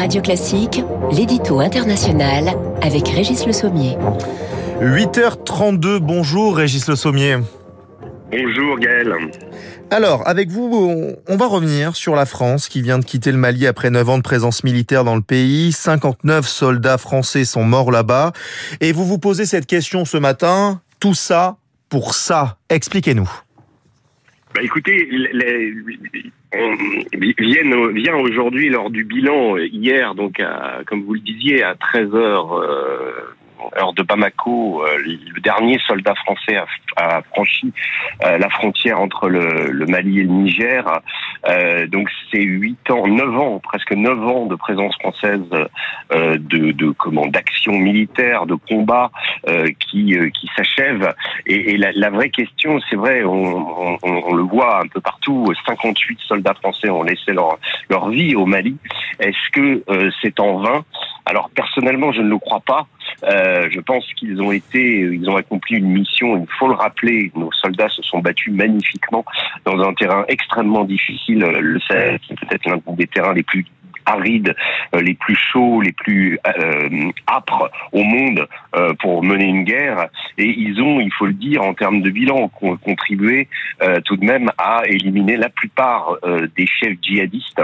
Radio Classique, l'édito international avec Régis Le Sommier. 8h32, bonjour Régis Le Sommier. Bonjour Gaël. Alors, avec vous, on va revenir sur la France qui vient de quitter le Mali après 9 ans de présence militaire dans le pays. 59 soldats français sont morts là-bas. Et vous vous posez cette question ce matin, tout ça pour ça. Expliquez-nous. Bah écoutez, les, on vient, aujourd'hui lors du bilan hier, donc comme vous le disiez, à 13 heures heure de Bamako, euh, le dernier soldat français a, franchi euh, la frontière entre le, Mali et le Niger. Euh, donc c'est huit ans, neuf ans, presque neuf ans de présence française de, de comment d'action militaire, de combat qui qui s'achève. Et, la, vraie question, c'est vrai, on, on, le voit un peu partout. 58 soldats français ont laissé leur leur vie au Mali. Est-ce que c'est en vain? Alors personnellement, je ne le crois pas. Euh, je pense qu'ils ont été, ils ont accompli une mission. Il faut le rappeler. Nos soldats se sont battus magnifiquement dans un terrain extrêmement difficile. Le peut-être l'un des terrains les plus arides, euh, les plus chauds, les plus euh, âpres au monde euh, pour mener une guerre. Et ils ont, il faut le dire, en termes de bilan, contribué tout de même à éliminer la plupart des chefs djihadistes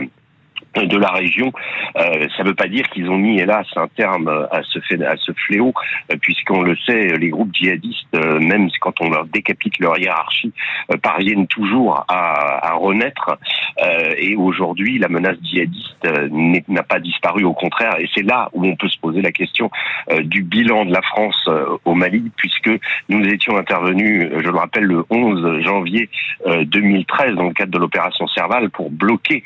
de la région. Euh, ça ne veut pas dire qu'ils ont mis, hélas, un terme à ce, fait, à ce fléau, euh, puisqu'on le sait, les groupes djihadistes, euh, même quand on leur décapite leur hiérarchie, parviennent toujours à, à renaître. et aujourd'hui, la menace djihadiste n'a pas disparu, au contraire. Et c'est là où on peut se poser la question du bilan de la France au Mali, puisque nous étions intervenus, je le rappelle, le 11 janvier 2013 dans le cadre de l'opération Serval pour bloquer,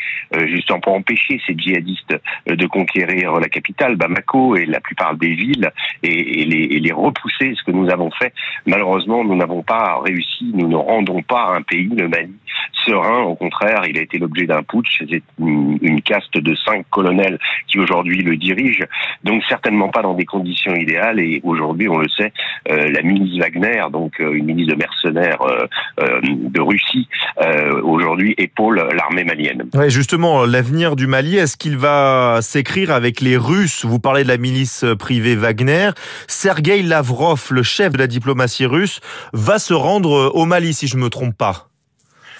justement pour empêcher ces djihadistes euh, de conquérir la capitale, Bamako, et la plupart des villes, et, les, repousser, ce que nous avons fait. Malheureusement, nous n'avons pas réussi, nous ne rendons pas un pays, le Mali, serein. Au contraire, il a été l'objet d'un putsch. C'est une, caste de cinq colonels qui aujourd'hui le dirigent. Donc certainement pas dans des conditions idéales. Et aujourd'hui, on le sait, euh, la milice Wagner, donc euh, une milice de mercenaires de Russie, aujourd'hui épaule l'armée malienne. Justement, l'avenir du Mali, est-ce qu'il va s'écrire avec les Russes? Vous parlez de la milice privée Wagner. Sergei Lavrov, le chef de la diplomatie russe, va se rendre au Mali, si je me trompe pas.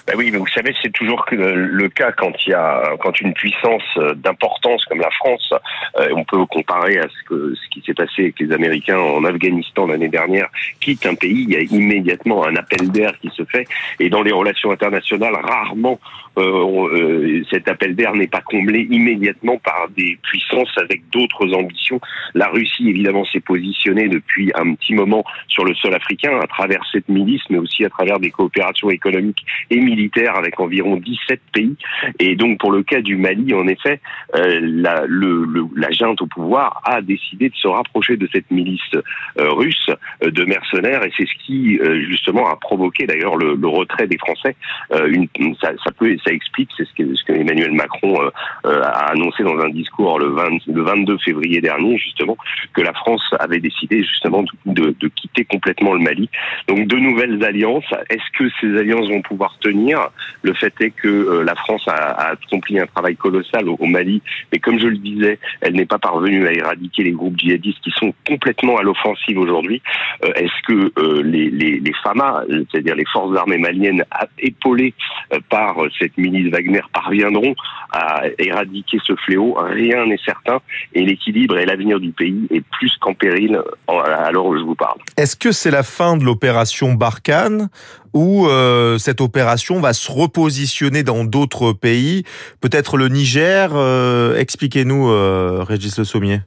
Ben oui, mais vous savez, c'est toujours le cas quand il y a quand une puissance d'importance comme la France, euh, on peut comparer à ce que ce qui s'est passé avec les Américains en Afghanistan l'année dernière, quitte un pays, il y a immédiatement un appel d'air qui se fait, et dans les relations internationales, rarement euh, euh, cet appel d'air n'est pas comblé immédiatement par des puissances avec d'autres ambitions. La Russie, évidemment, s'est positionnée depuis un petit moment sur le sol africain à travers cette milice, mais aussi à travers des coopérations économiques et militaires avec environ 17 pays. Et donc, pour le cas du Mali, en effet, euh, la, le, la junte au pouvoir a décidé de se rapprocher de cette milice russe de mercenaires, et c'est ce qui, justement, a provoqué d'ailleurs le, le, retrait des Français. Une, ça, ça peut ça explique, c'est ce que, Emmanuel Macron euh, euh, a annoncé dans un discours le, 22 février dernier, justement, que la France avait décidé justement de, quitter complètement le Mali. Donc de nouvelles alliances. Est-ce que ces alliances vont pouvoir tenir? Le fait est que euh, la France a, accompli un travail colossal au, Mali, mais comme je le disais, elle n'est pas parvenue à éradiquer les groupes djihadistes qui sont complètement à l'offensive aujourd'hui. Est-ce que les, les, les FAMA, c'est-à-dire les forces armées maliennes, épaulées par cette milices Wagner parviendront à éradiquer ce fléau, rien n'est certain et l'équilibre et l'avenir du pays est plus qu'en péril à l'heure où je vous parle. Est-ce que c'est la fin de l'opération Barkhane ou euh, cette opération va se repositionner dans d'autres pays, peut-être le Niger euh, Expliquez-nous, euh, Régis Le Sommier.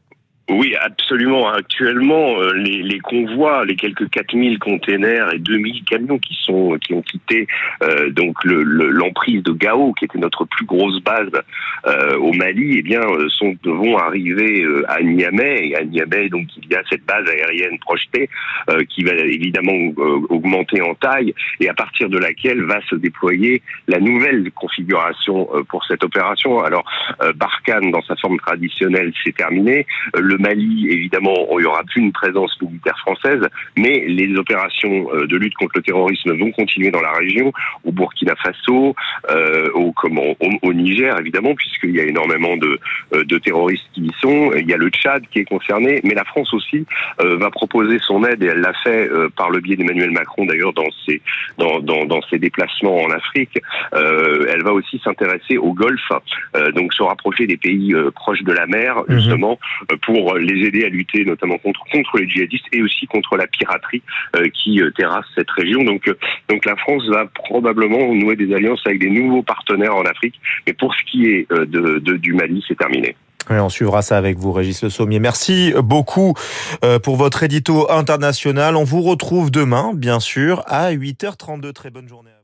Oui, absolument. Actuellement, euh, les, les, convois, les quelques 4000 containers et 2000 camions qui sont qui ont quitté euh, donc l'emprise de Gao, qui était notre plus grosse base euh, au Mali, eh bien, euh, sont vont arriver à Niamey. À Niamey, donc, il y a cette base aérienne projetée qui va évidemment augmenter en taille et à partir de laquelle va se déployer la nouvelle configuration pour cette opération. Alors, Barkhane, dans sa forme traditionnelle, c'est terminé. Le le Mali, évidemment, il n'y aura plus une présence militaire française, mais les opérations de lutte contre le terrorisme vont continuer dans la région, au Burkina Faso, au, comment, au, Niger, évidemment, puisqu'il y a énormément de, de terroristes qui y sont. Il y a le Tchad qui est concerné, mais la France aussi va proposer son aide, et elle l'a fait par le biais d'Emmanuel Macron, d'ailleurs, dans ses, dans, dans, dans ses déplacements en Afrique. elle va aussi s'intéresser au Golfe, donc se rapprocher des pays proches de la mer, mhm. justement, pour les aider à lutter notamment contre, contre les djihadistes et aussi contre la piraterie qui terrasse cette région. Donc, donc la France va probablement nouer des alliances avec des nouveaux partenaires en Afrique. Mais pour ce qui est de, du Mali, c'est terminé. on suivra ça avec vous, Régis Le Sommier. Merci beaucoup pour votre édito international. On vous retrouve demain, bien sûr, à 8h32. Très bonne journée.